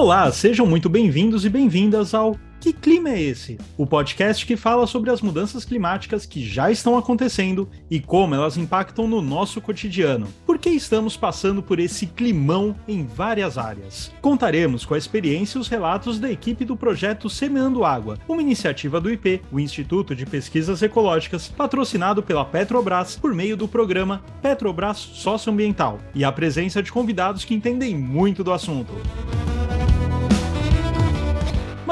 Olá, sejam muito bem-vindos e bem-vindas ao Que Clima é Esse? O podcast que fala sobre as mudanças climáticas que já estão acontecendo e como elas impactam no nosso cotidiano. Porque estamos passando por esse climão em várias áreas. Contaremos com a experiência e os relatos da equipe do projeto Semeando Água, uma iniciativa do IP, o Instituto de Pesquisas Ecológicas, patrocinado pela Petrobras por meio do programa Petrobras Socioambiental, e a presença de convidados que entendem muito do assunto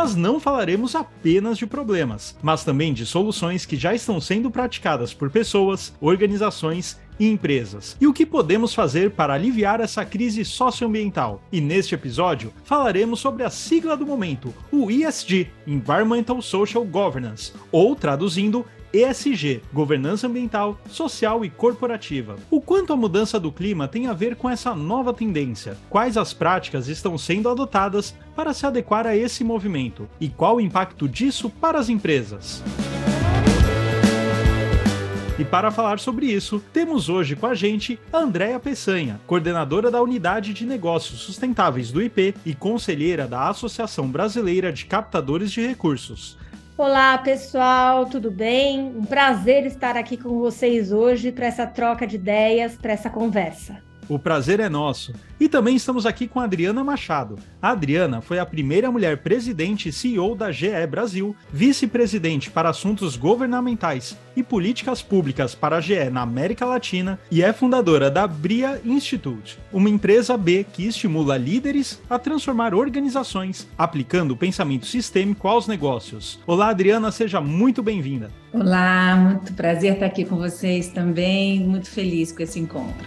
mas não falaremos apenas de problemas, mas também de soluções que já estão sendo praticadas por pessoas, organizações e empresas. E o que podemos fazer para aliviar essa crise socioambiental? E neste episódio falaremos sobre a sigla do momento, o ESG, Environmental Social Governance, ou traduzindo ESG, governança ambiental, social e corporativa. O quanto a mudança do clima tem a ver com essa nova tendência? Quais as práticas estão sendo adotadas para se adequar a esse movimento? E qual o impacto disso para as empresas? E para falar sobre isso, temos hoje com a gente a Andréa Peçanha, coordenadora da Unidade de Negócios Sustentáveis do IP e conselheira da Associação Brasileira de Captadores de Recursos. Olá, pessoal, tudo bem? Um prazer estar aqui com vocês hoje para essa troca de ideias, para essa conversa. O prazer é nosso. E também estamos aqui com a Adriana Machado. A Adriana foi a primeira mulher presidente e CEO da GE Brasil, vice-presidente para assuntos governamentais e políticas públicas para a GE na América Latina e é fundadora da Bria Institute, uma empresa B que estimula líderes a transformar organizações, aplicando o pensamento sistêmico aos negócios. Olá, Adriana, seja muito bem-vinda. Olá, muito prazer estar aqui com vocês também, muito feliz com esse encontro.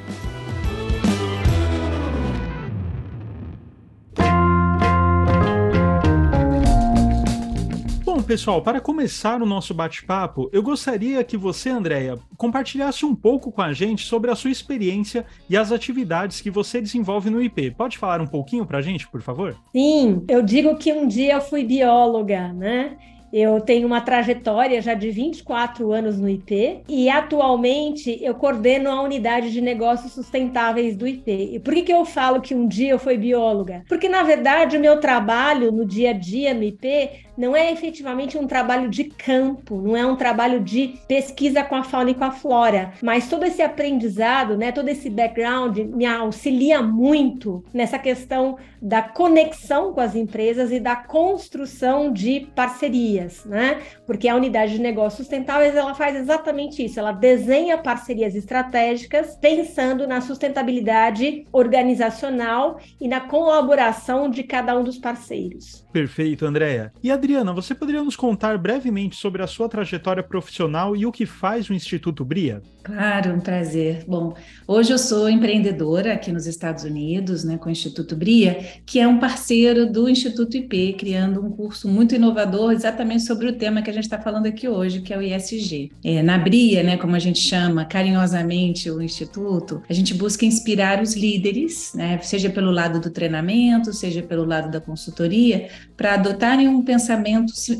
Pessoal, para começar o nosso bate-papo, eu gostaria que você, Andréia, compartilhasse um pouco com a gente sobre a sua experiência e as atividades que você desenvolve no IP. Pode falar um pouquinho para a gente, por favor? Sim, eu digo que um dia eu fui bióloga, né? Eu tenho uma trajetória já de 24 anos no IP e atualmente eu coordeno a unidade de negócios sustentáveis do IP. E por que, que eu falo que um dia eu fui bióloga? Porque, na verdade, o meu trabalho no dia a dia no IP não é efetivamente um trabalho de campo, não é um trabalho de pesquisa com a fauna e com a flora, mas todo esse aprendizado, né, todo esse background me auxilia muito nessa questão da conexão com as empresas e da construção de parcerias, né? Porque a unidade de negócios sustentáveis ela faz exatamente isso, ela desenha parcerias estratégicas pensando na sustentabilidade organizacional e na colaboração de cada um dos parceiros. Perfeito, Andréia. E Adriana, você poderia nos contar brevemente sobre a sua trajetória profissional e o que faz o Instituto Bria? Claro, um prazer. Bom, hoje eu sou empreendedora aqui nos Estados Unidos, né, com o Instituto Bria, que é um parceiro do Instituto IP, criando um curso muito inovador exatamente sobre o tema que a gente está falando aqui hoje, que é o ISG. É, na Bria, né, como a gente chama carinhosamente o Instituto, a gente busca inspirar os líderes, né, seja pelo lado do treinamento, seja pelo lado da consultoria, para adotarem um pensamento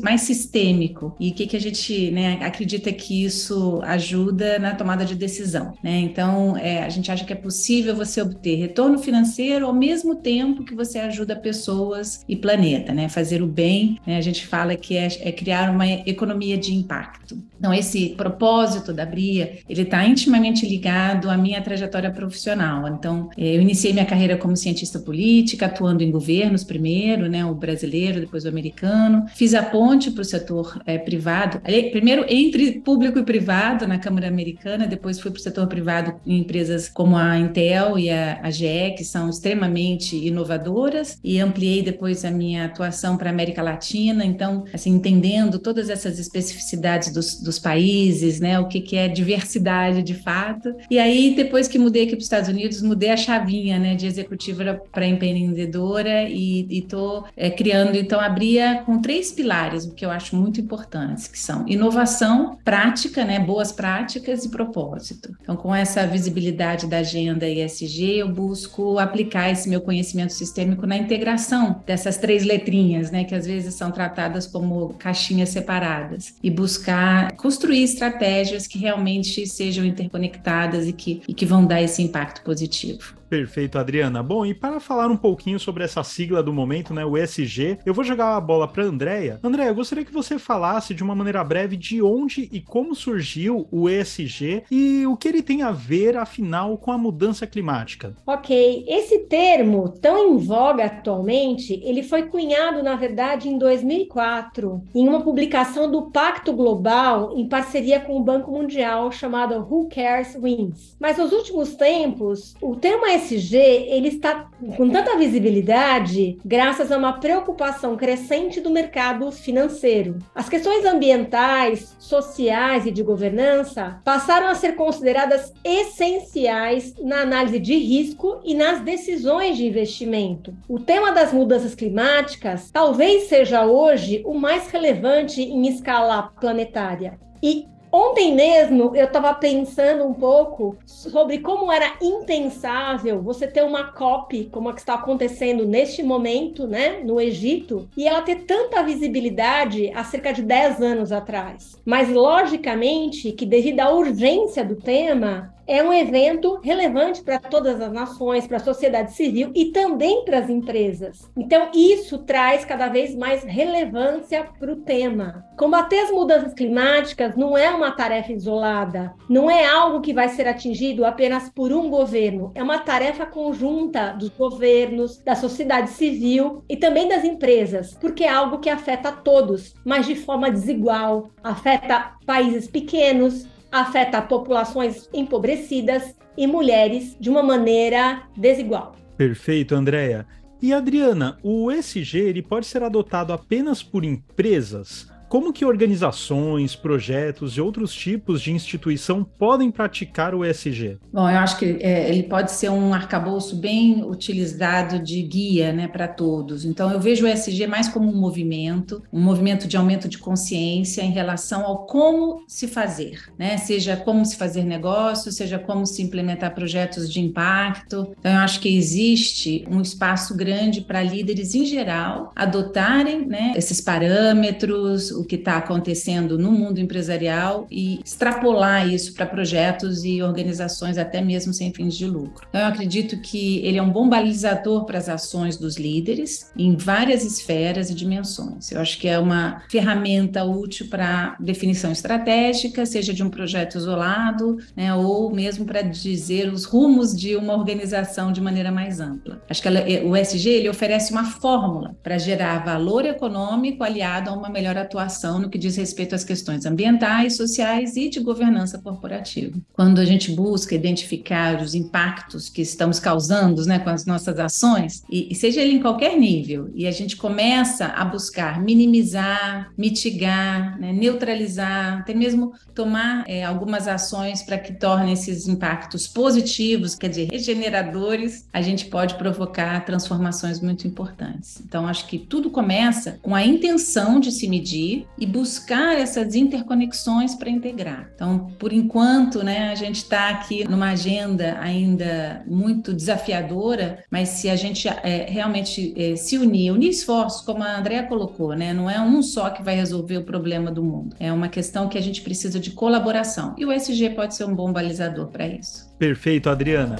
mais sistêmico. E o que, que a gente né, acredita que isso ajuda na tomada de decisão. Né? Então, é, a gente acha que é possível você obter retorno financeiro ao mesmo tempo que você ajuda pessoas e planeta, né? Fazer o bem, né? a gente fala que é, é criar uma economia de impacto. Então, esse propósito da Bria, ele está intimamente ligado à minha trajetória profissional. Então, é, eu iniciei minha carreira como cientista política, atuando em governos primeiro, né, o brasileiro, depois o americano. Fiz a ponte para o setor é, privado, primeiro entre público e privado na Câmara Americana, depois fui para o setor privado em empresas como a Intel e a, a GE, que são extremamente inovadoras, e ampliei depois a minha atuação para a América Latina. Então, assim, entendendo todas essas especificidades dos dos países, né? O que, que é diversidade de fato. E aí, depois que mudei aqui para os Estados Unidos, mudei a chavinha, né? De executiva para empreendedora e estou é, criando, então, abria com três pilares, o que eu acho muito importantes, que são inovação, prática, né? Boas práticas e propósito. Então, com essa visibilidade da agenda ESG, eu busco aplicar esse meu conhecimento sistêmico na integração dessas três letrinhas, né? Que às vezes são tratadas como caixinhas separadas e buscar construir estratégias que realmente sejam interconectadas e que, e que vão dar esse impacto positivo. Perfeito, Adriana. Bom, e para falar um pouquinho sobre essa sigla do momento, né, o ESG, eu vou jogar a bola para Andréia. Andréia, eu gostaria que você falasse de uma maneira breve de onde e como surgiu o ESG e o que ele tem a ver, afinal, com a mudança climática. Ok, esse termo tão em voga atualmente, ele foi cunhado, na verdade, em 2004, em uma publicação do Pacto Global em parceria com o Banco Mundial, chamado Who Cares Wins. Mas nos últimos tempos, o termo ESG ele está com tanta visibilidade graças a uma preocupação crescente do mercado financeiro. As questões ambientais, sociais e de governança passaram a ser consideradas essenciais na análise de risco e nas decisões de investimento. O tema das mudanças climáticas talvez seja hoje o mais relevante em escala planetária. E Ontem mesmo eu estava pensando um pouco sobre como era impensável você ter uma COP como a que está acontecendo neste momento, né, no Egito, e ela ter tanta visibilidade há cerca de 10 anos atrás. Mas logicamente que devido à urgência do tema, é um evento relevante para todas as nações, para a sociedade civil e também para as empresas. Então, isso traz cada vez mais relevância para o tema. Combater as mudanças climáticas não é uma tarefa isolada, não é algo que vai ser atingido apenas por um governo, é uma tarefa conjunta dos governos, da sociedade civil e também das empresas, porque é algo que afeta todos, mas de forma desigual, afeta países pequenos, afeta populações empobrecidas e mulheres de uma maneira desigual. Perfeito, Andréia. E Adriana, o ESG ele pode ser adotado apenas por empresas? Como que organizações, projetos e outros tipos de instituição podem praticar o ESG? Bom, eu acho que é, ele pode ser um arcabouço bem utilizado de guia né, para todos. Então, eu vejo o ESG mais como um movimento, um movimento de aumento de consciência em relação ao como se fazer, né? seja como se fazer negócio, seja como se implementar projetos de impacto. Então, eu acho que existe um espaço grande para líderes em geral adotarem né, esses parâmetros, o que está acontecendo no mundo empresarial e extrapolar isso para projetos e organizações até mesmo sem fins de lucro. Então, eu acredito que ele é um bom balizador para as ações dos líderes em várias esferas e dimensões. Eu acho que é uma ferramenta útil para definição estratégica, seja de um projeto isolado, né, ou mesmo para dizer os rumos de uma organização de maneira mais ampla. Acho que ela, o SG ele oferece uma fórmula para gerar valor econômico aliado a uma melhor atuação inovação no que diz respeito às questões ambientais, sociais e de governança corporativa. Quando a gente busca identificar os impactos que estamos causando né, com as nossas ações, e, e seja ele em qualquer nível, e a gente começa a buscar minimizar, mitigar, né, neutralizar, até mesmo tomar é, algumas ações para que tornem esses impactos positivos, quer dizer, regeneradores, a gente pode provocar transformações muito importantes. Então, acho que tudo começa com a intenção de se medir e buscar essas interconexões para integrar. Então, por enquanto, né, a gente está aqui numa agenda ainda muito desafiadora, mas se a gente é, realmente é, se unir, unir esforços, como a Andrea colocou, né, não é um só que vai resolver o problema do mundo. É uma questão que a gente precisa de colaboração. E o SG pode ser um bom balizador para isso. Perfeito, Adriana.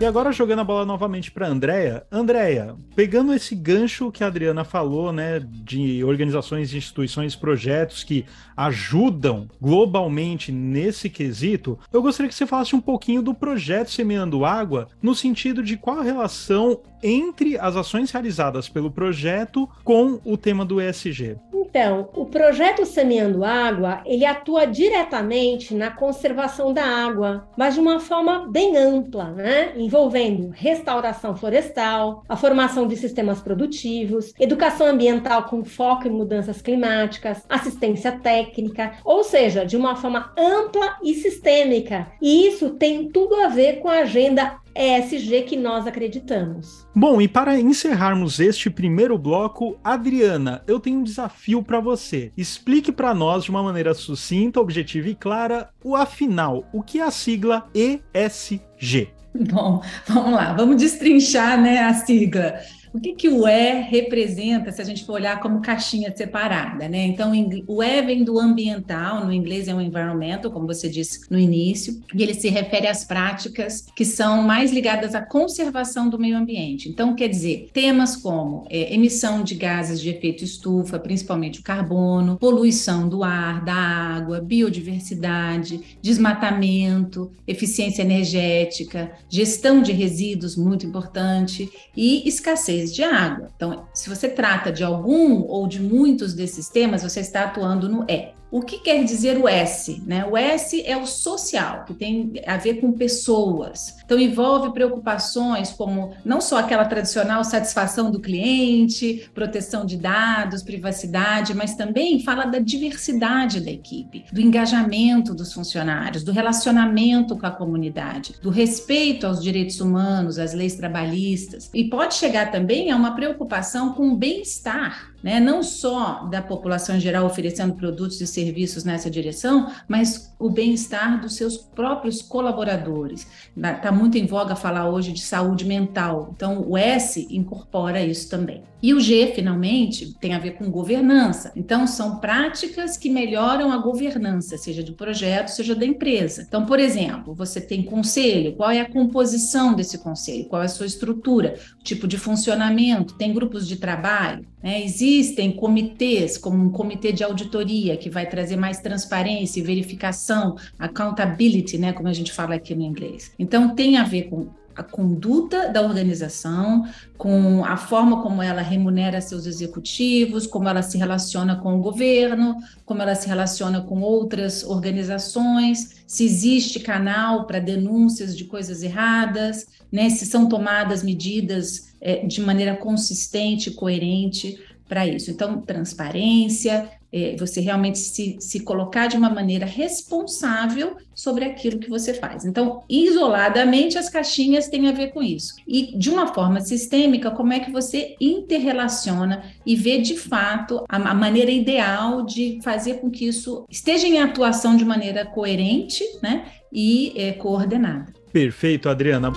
E agora jogando a bola novamente para Andréia. Andréia, pegando esse gancho que a Adriana falou, né, de organizações, instituições, projetos que ajudam globalmente nesse quesito, eu gostaria que você falasse um pouquinho do projeto Semeando Água, no sentido de qual a relação entre as ações realizadas pelo projeto com o tema do ESG. Então, o projeto Semeando Água, ele atua diretamente na conservação da água, mas de uma forma bem ampla, né? Envolvendo restauração florestal, a formação de sistemas produtivos, educação ambiental com foco em mudanças climáticas, assistência técnica, ou seja, de uma forma ampla e sistêmica. E isso tem tudo a ver com a agenda ESG que nós acreditamos. Bom, e para encerrarmos este primeiro bloco, Adriana, eu tenho um desafio para você. Explique para nós de uma maneira sucinta, objetiva e clara o afinal, o que é a sigla ESG? Bom, vamos lá, vamos destrinchar né, a sigla. O que, que o E representa se a gente for olhar como caixinha separada, né? Então, o E vem do ambiental, no inglês é um environmental, como você disse no início, e ele se refere às práticas que são mais ligadas à conservação do meio ambiente. Então, quer dizer, temas como é, emissão de gases de efeito estufa, principalmente o carbono, poluição do ar, da água, biodiversidade, desmatamento, eficiência energética, gestão de resíduos, muito importante, e escassez de água. Então, se você trata de algum ou de muitos desses temas, você está atuando no E. O que quer dizer o S? Né? O S é o social, que tem a ver com pessoas. Então, envolve preocupações como não só aquela tradicional satisfação do cliente, proteção de dados, privacidade, mas também fala da diversidade da equipe, do engajamento dos funcionários, do relacionamento com a comunidade, do respeito aos direitos humanos, às leis trabalhistas. E pode chegar também a uma preocupação com o bem-estar né? não só da população em geral oferecendo produtos e serviços nessa direção, mas o bem-estar dos seus próprios colaboradores. Está muito em voga falar hoje de saúde mental, então o S incorpora isso também. E o G, finalmente, tem a ver com governança. Então, são práticas que melhoram a governança, seja do projeto, seja da empresa. Então, por exemplo, você tem conselho, qual é a composição desse conselho, qual é a sua estrutura, tipo de funcionamento, tem grupos de trabalho, né? Existem comitês, como um comitê de auditoria, que vai trazer mais transparência e verificação, accountability, né? como a gente fala aqui no inglês. Então, tem a ver com a conduta da organização, com a forma como ela remunera seus executivos, como ela se relaciona com o governo, como ela se relaciona com outras organizações, se existe canal para denúncias de coisas erradas, né, se são tomadas medidas é, de maneira consistente e coerente para isso. Então, transparência, é, você realmente se, se colocar de uma maneira responsável sobre aquilo que você faz. Então, isoladamente, as caixinhas têm a ver com isso. E de uma forma sistêmica, como é que você interrelaciona e vê de fato a, a maneira ideal de fazer com que isso esteja em atuação de maneira coerente né, e é, coordenada. Perfeito, Adriana.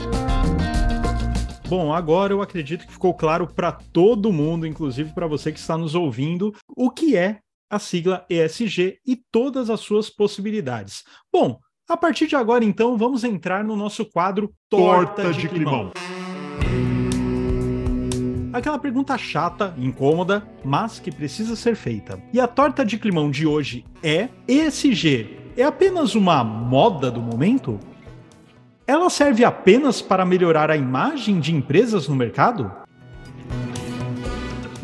Bom, agora eu acredito que ficou claro para todo mundo, inclusive para você que está nos ouvindo, o que é a sigla ESG e todas as suas possibilidades. Bom, a partir de agora, então, vamos entrar no nosso quadro Torta, Torta de, de Climão. Aquela pergunta chata, incômoda, mas que precisa ser feita. E a torta de climão de hoje é: ESG é apenas uma moda do momento? Ela serve apenas para melhorar a imagem de empresas no mercado?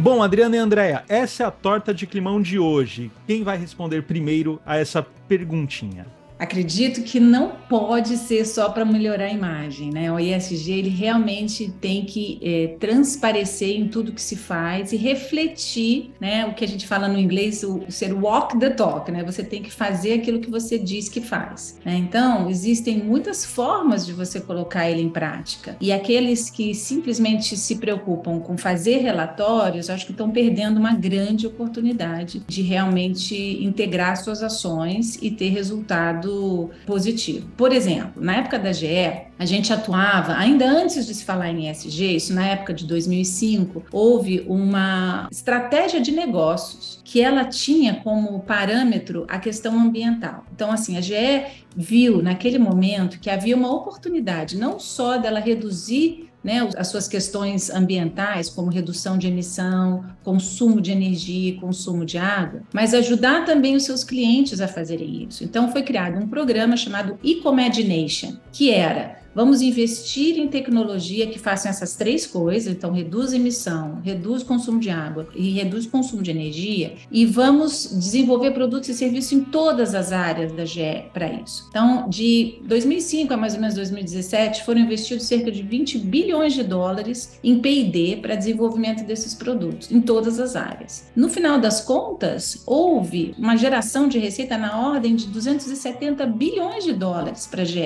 Bom, Adriana e Andréia, essa é a torta de climão de hoje. Quem vai responder primeiro a essa perguntinha? Acredito que não pode ser só para melhorar a imagem, né? O ISG ele realmente tem que é, transparecer em tudo que se faz e refletir, né? O que a gente fala no inglês, o, ser walk the talk, né? Você tem que fazer aquilo que você diz que faz. Né? Então, existem muitas formas de você colocar ele em prática. E aqueles que simplesmente se preocupam com fazer relatórios, acho que estão perdendo uma grande oportunidade de realmente integrar suas ações e ter resultado resultado positivo. Por exemplo, na época da GE, a gente atuava, ainda antes de se falar em ESG, isso na época de 2005, houve uma estratégia de negócios que ela tinha como parâmetro a questão ambiental. Então, assim, a GE viu naquele momento que havia uma oportunidade não só dela reduzir né, as suas questões ambientais, como redução de emissão, consumo de energia e consumo de água, mas ajudar também os seus clientes a fazerem isso. Então, foi criado um programa chamado Ecomagination, que era Vamos investir em tecnologia que faça essas três coisas, então reduz emissão, reduz consumo de água e reduz consumo de energia, e vamos desenvolver produtos e serviços em todas as áreas da GE para isso. Então, de 2005 a mais ou menos 2017, foram investidos cerca de 20 bilhões de dólares em P&D para desenvolvimento desses produtos em todas as áreas. No final das contas, houve uma geração de receita na ordem de 270 bilhões de dólares para a GE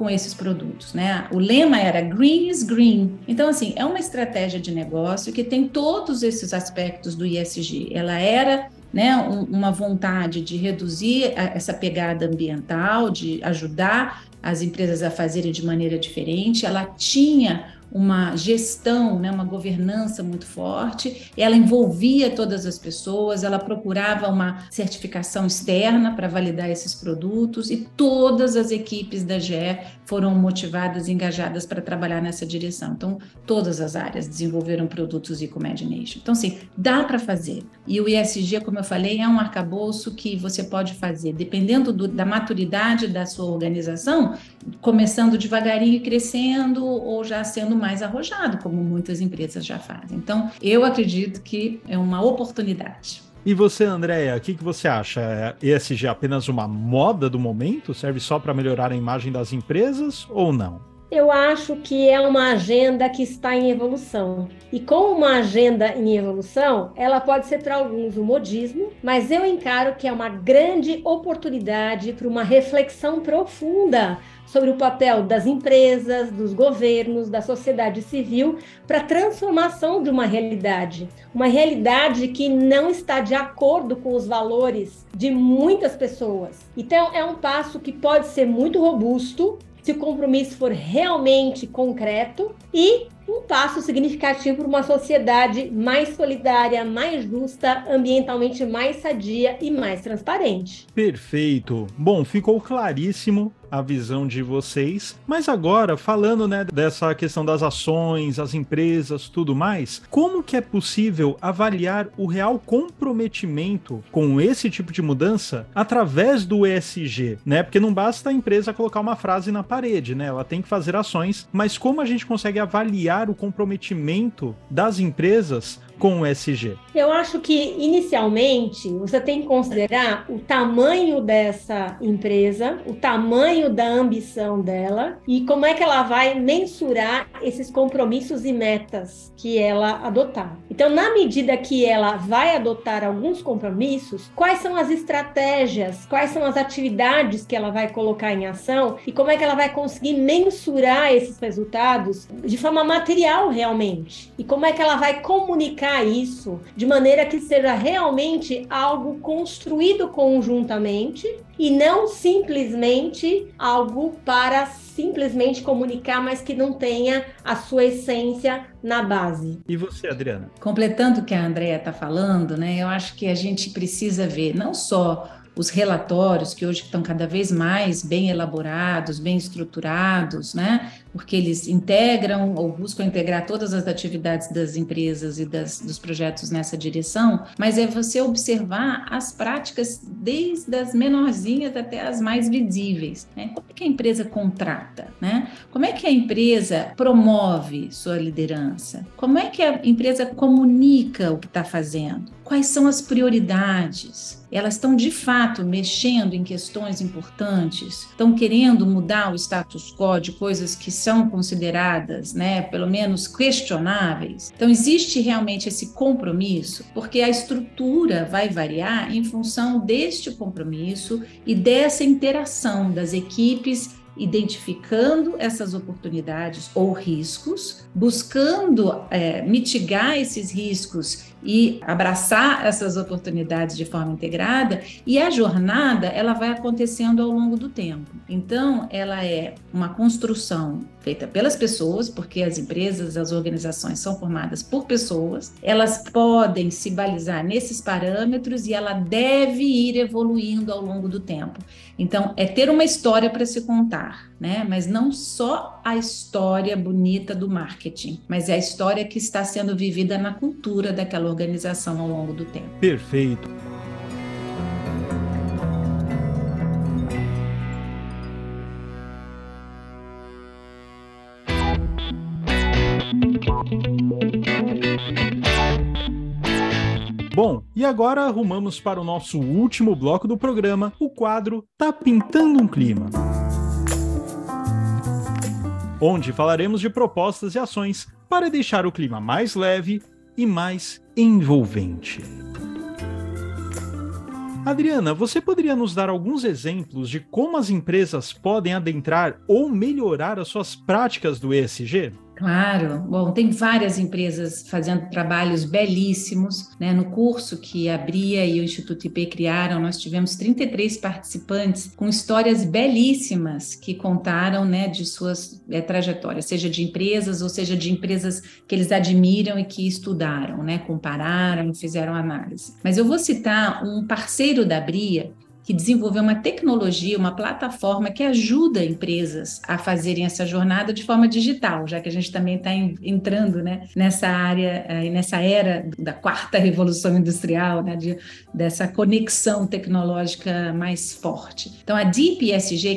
com esses produtos, né? O lema era Green is Green. Então, assim, é uma estratégia de negócio que tem todos esses aspectos do ISG. Ela era né, um, uma vontade de reduzir essa pegada ambiental, de ajudar as empresas a fazerem de maneira diferente. Ela tinha uma gestão, né, uma governança muito forte. Ela envolvia todas as pessoas, ela procurava uma certificação externa para validar esses produtos e todas as equipes da GE foram motivadas e engajadas para trabalhar nessa direção. Então, todas as áreas desenvolveram produtos Ecomagination. Então, sim, dá para fazer. E o ESG, como eu falei, é um arcabouço que você pode fazer, dependendo do, da maturidade da sua organização, começando devagarinho e crescendo, ou já sendo mais arrojado, como muitas empresas já fazem. Então, eu acredito que é uma oportunidade. E você, Andréia, o que, que você acha? É ESG apenas uma moda do momento? Serve só para melhorar a imagem das empresas ou não? Eu acho que é uma agenda que está em evolução. E com uma agenda em evolução, ela pode ser para alguns um modismo, mas eu encaro que é uma grande oportunidade para uma reflexão profunda sobre o papel das empresas, dos governos, da sociedade civil para a transformação de uma realidade. Uma realidade que não está de acordo com os valores de muitas pessoas. Então, é um passo que pode ser muito robusto, se o compromisso for realmente concreto e um passo significativo para uma sociedade mais solidária, mais justa, ambientalmente mais sadia e mais transparente. Perfeito. Bom, ficou claríssimo a visão de vocês. Mas agora, falando né, dessa questão das ações, as empresas, tudo mais, como que é possível avaliar o real comprometimento com esse tipo de mudança através do ESG, né? Porque não basta a empresa colocar uma frase na parede, né? Ela tem que fazer ações, mas como a gente consegue avaliar o comprometimento das empresas com o SG? Eu acho que, inicialmente, você tem que considerar o tamanho dessa empresa, o tamanho da ambição dela e como é que ela vai mensurar esses compromissos e metas que ela adotar. Então, na medida que ela vai adotar alguns compromissos, quais são as estratégias, quais são as atividades que ela vai colocar em ação e como é que ela vai conseguir mensurar esses resultados de forma material realmente? E como é que ela vai comunicar isso de maneira que seja realmente algo construído conjuntamente e não simplesmente algo para simplesmente comunicar, mas que não tenha a sua essência na base. E você, Adriana? Completando o que a Andrea está falando, né? Eu acho que a gente precisa ver não só os relatórios que hoje estão cada vez mais bem elaborados, bem estruturados, né? Porque eles integram ou buscam integrar todas as atividades das empresas e das, dos projetos nessa direção, mas é você observar as práticas desde as menorzinhas até as mais visíveis. Né? Como é que a empresa contrata? Né? Como é que a empresa promove sua liderança? Como é que a empresa comunica o que está fazendo? Quais são as prioridades? Elas estão de fato mexendo em questões importantes? Estão querendo mudar o status quo de coisas que são consideradas, né, pelo menos questionáveis? Então existe realmente esse compromisso, porque a estrutura vai variar em função deste compromisso e dessa interação das equipes identificando essas oportunidades ou riscos, buscando é, mitigar esses riscos e abraçar essas oportunidades de forma integrada e a jornada ela vai acontecendo ao longo do tempo. Então, ela é uma construção feita pelas pessoas, porque as empresas, as organizações são formadas por pessoas. Elas podem se balizar nesses parâmetros e ela deve ir evoluindo ao longo do tempo. Então, é ter uma história para se contar, né? Mas não só a história bonita do marketing, mas é a história que está sendo vivida na cultura daquela organização ao longo do tempo. Perfeito. Bom, e agora arrumamos para o nosso último bloco do programa, o quadro Tá Pintando um Clima. Onde falaremos de propostas e ações para deixar o clima mais leve e mais envolvente. Adriana, você poderia nos dar alguns exemplos de como as empresas podem adentrar ou melhorar as suas práticas do ESG? Claro. Bom, tem várias empresas fazendo trabalhos belíssimos. Né? No curso que a Bria e o Instituto IP criaram, nós tivemos 33 participantes com histórias belíssimas que contaram né, de suas é, trajetórias, seja de empresas ou seja de empresas que eles admiram e que estudaram, né? compararam, fizeram análise. Mas eu vou citar um parceiro da Bria que desenvolveu uma tecnologia, uma plataforma que ajuda empresas a fazerem essa jornada de forma digital, já que a gente também está entrando né, nessa área eh, e nessa era da quarta revolução industrial, né, de, dessa conexão tecnológica mais forte. Então, a Deep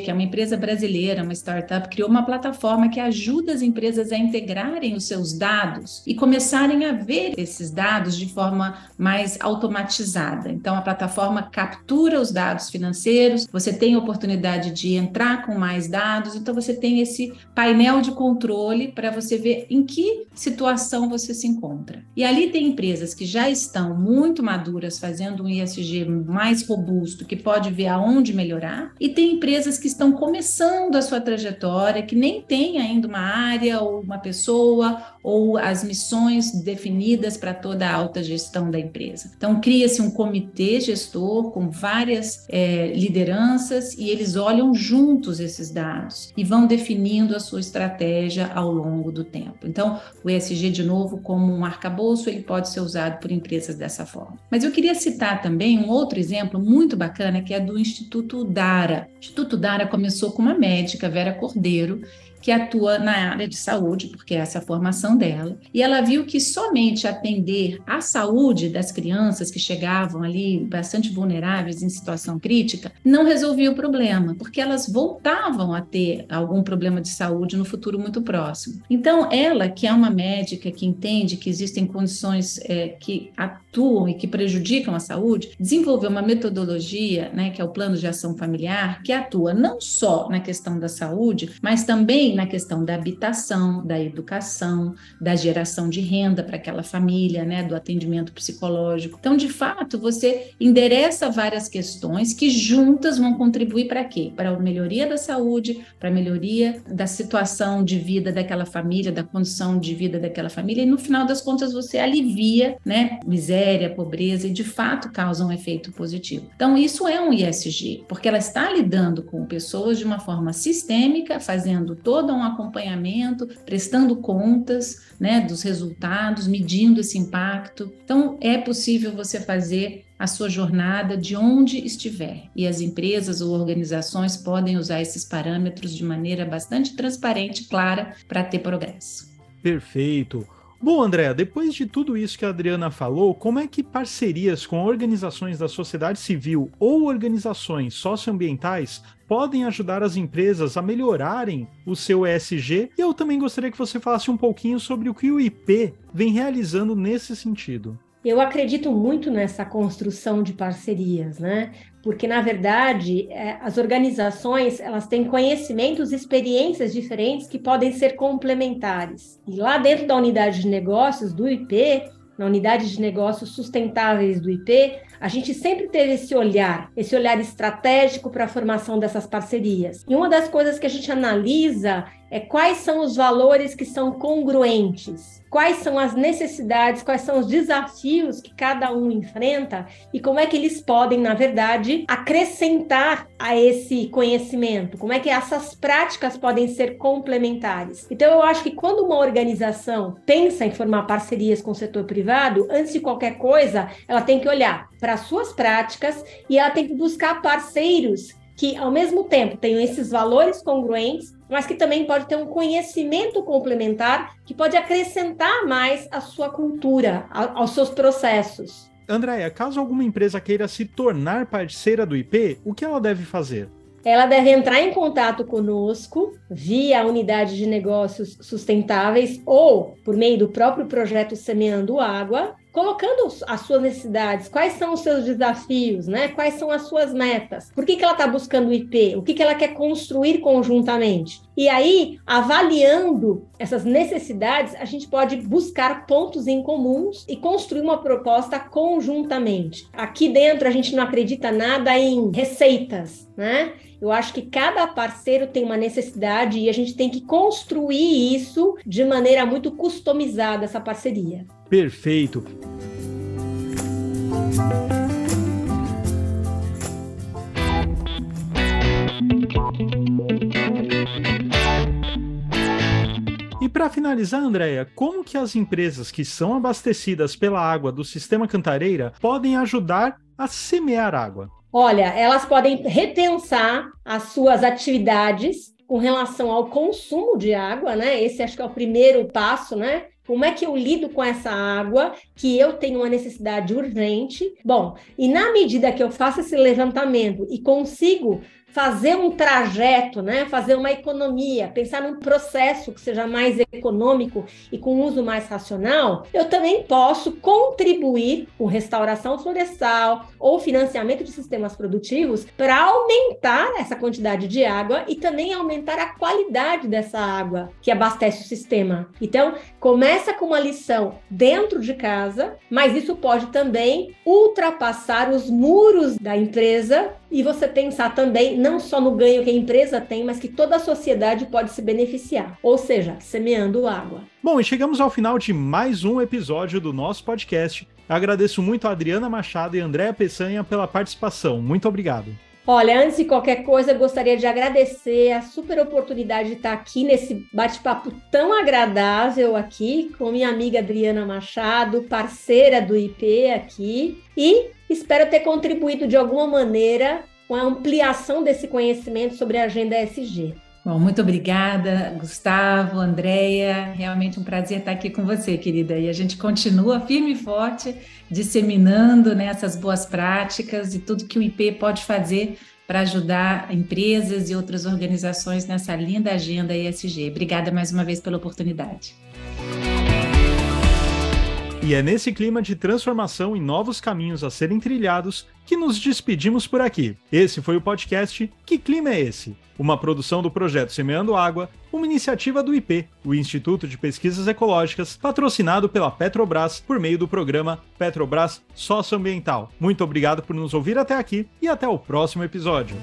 que é uma empresa brasileira, uma startup, criou uma plataforma que ajuda as empresas a integrarem os seus dados e começarem a ver esses dados de forma mais automatizada. Então, a plataforma captura os dados dados financeiros, você tem a oportunidade de entrar com mais dados, então você tem esse painel de controle para você ver em que situação você se encontra. E ali tem empresas que já estão muito maduras fazendo um ISG mais robusto, que pode ver aonde melhorar, e tem empresas que estão começando a sua trajetória, que nem tem ainda uma área ou uma pessoa ou as missões definidas para toda a alta gestão da empresa. Então cria-se um comitê gestor com várias é, lideranças e eles olham juntos esses dados e vão definindo a sua estratégia ao longo do tempo. Então, o ESG, de novo, como um arcabouço, ele pode ser usado por empresas dessa forma. Mas eu queria citar também um outro exemplo muito bacana, que é do Instituto Dara. O Instituto Dara começou com uma médica, Vera Cordeiro, que atua na área de saúde, porque essa é a formação dela, e ela viu que somente atender a saúde das crianças que chegavam ali bastante vulneráveis em situação crítica não resolvia o problema, porque elas voltavam a ter algum problema de saúde no futuro muito próximo. Então, ela, que é uma médica que entende que existem condições é, que atuam e que prejudicam a saúde, desenvolveu uma metodologia, né, que é o plano de ação familiar, que atua não só na questão da saúde, mas também na questão da habitação, da educação, da geração de renda para aquela família, né, do atendimento psicológico. Então, de fato, você endereça várias questões que juntas vão contribuir para quê? Para a melhoria da saúde, para a melhoria da situação de vida daquela família, da condição de vida daquela família, e no final das contas você alivia, né, miséria, pobreza e de fato causa um efeito positivo. Então, isso é um ISG, porque ela está lidando com pessoas de uma forma sistêmica, fazendo todo todo um acompanhamento, prestando contas né, dos resultados, medindo esse impacto. Então, é possível você fazer a sua jornada de onde estiver. E as empresas ou organizações podem usar esses parâmetros de maneira bastante transparente e clara para ter progresso. Perfeito. Bom, André, depois de tudo isso que a Adriana falou, como é que parcerias com organizações da sociedade civil ou organizações socioambientais podem ajudar as empresas a melhorarem o seu ESG? E eu também gostaria que você falasse um pouquinho sobre o que o IP vem realizando nesse sentido. Eu acredito muito nessa construção de parcerias, né? Porque na verdade é, as organizações elas têm conhecimentos e experiências diferentes que podem ser complementares. E lá dentro da unidade de negócios do IP, na unidade de negócios sustentáveis do IP, a gente sempre teve esse olhar, esse olhar estratégico para a formação dessas parcerias. E uma das coisas que a gente analisa é quais são os valores que são congruentes, quais são as necessidades, quais são os desafios que cada um enfrenta e como é que eles podem, na verdade, acrescentar a esse conhecimento, como é que essas práticas podem ser complementares. Então, eu acho que quando uma organização pensa em formar parcerias com o setor privado, antes de qualquer coisa, ela tem que olhar para suas práticas e ela tem que buscar parceiros que, ao mesmo tempo, tenham esses valores congruentes, mas que também pode ter um conhecimento complementar que pode acrescentar mais à sua cultura, aos seus processos. Andréia, caso alguma empresa queira se tornar parceira do IP, o que ela deve fazer? Ela deve entrar em contato conosco via a unidade de negócios sustentáveis ou por meio do próprio projeto Semeando Água colocando as suas necessidades, quais são os seus desafios, né? Quais são as suas metas? Por que, que ela está buscando o IP? O que, que ela quer construir conjuntamente? E aí, avaliando essas necessidades, a gente pode buscar pontos em comuns e construir uma proposta conjuntamente. Aqui dentro, a gente não acredita nada em receitas, né? Eu acho que cada parceiro tem uma necessidade e a gente tem que construir isso de maneira muito customizada, essa parceria. Perfeito. E para finalizar, Andréia, como que as empresas que são abastecidas pela água do sistema Cantareira podem ajudar a semear água? Olha, elas podem repensar as suas atividades com relação ao consumo de água, né? Esse acho que é o primeiro passo, né? Como é que eu lido com essa água que eu tenho uma necessidade urgente? Bom, e na medida que eu faço esse levantamento e consigo fazer um trajeto, né? fazer uma economia, pensar num processo que seja mais econômico e com uso mais racional, eu também posso contribuir com restauração florestal ou financiamento de sistemas produtivos para aumentar essa quantidade de água e também aumentar a qualidade dessa água que abastece o sistema. Então, começa com uma lição dentro de casa, mas isso pode também ultrapassar os muros da empresa e você pensar também não só no ganho que a empresa tem, mas que toda a sociedade pode se beneficiar, ou seja, semeando água. Bom, e chegamos ao final de mais um episódio do nosso podcast. agradeço muito a Adriana Machado e Andréa Peçanha pela participação. Muito obrigado. Olha, antes de qualquer coisa, eu gostaria de agradecer a super oportunidade de estar aqui nesse bate-papo tão agradável aqui com minha amiga Adriana Machado, parceira do IP aqui, e Espero ter contribuído de alguma maneira com a ampliação desse conhecimento sobre a agenda ESG. Bom, muito obrigada, Gustavo, Andréia. Realmente um prazer estar aqui com você, querida. E a gente continua firme e forte, disseminando né, essas boas práticas e tudo que o IP pode fazer para ajudar empresas e outras organizações nessa linda agenda ESG. Obrigada mais uma vez pela oportunidade. E é nesse clima de transformação e novos caminhos a serem trilhados que nos despedimos por aqui. Esse foi o podcast Que Clima é Esse? Uma produção do projeto Semeando Água, uma iniciativa do IP, o Instituto de Pesquisas Ecológicas, patrocinado pela Petrobras por meio do programa Petrobras Socioambiental. Muito obrigado por nos ouvir até aqui e até o próximo episódio.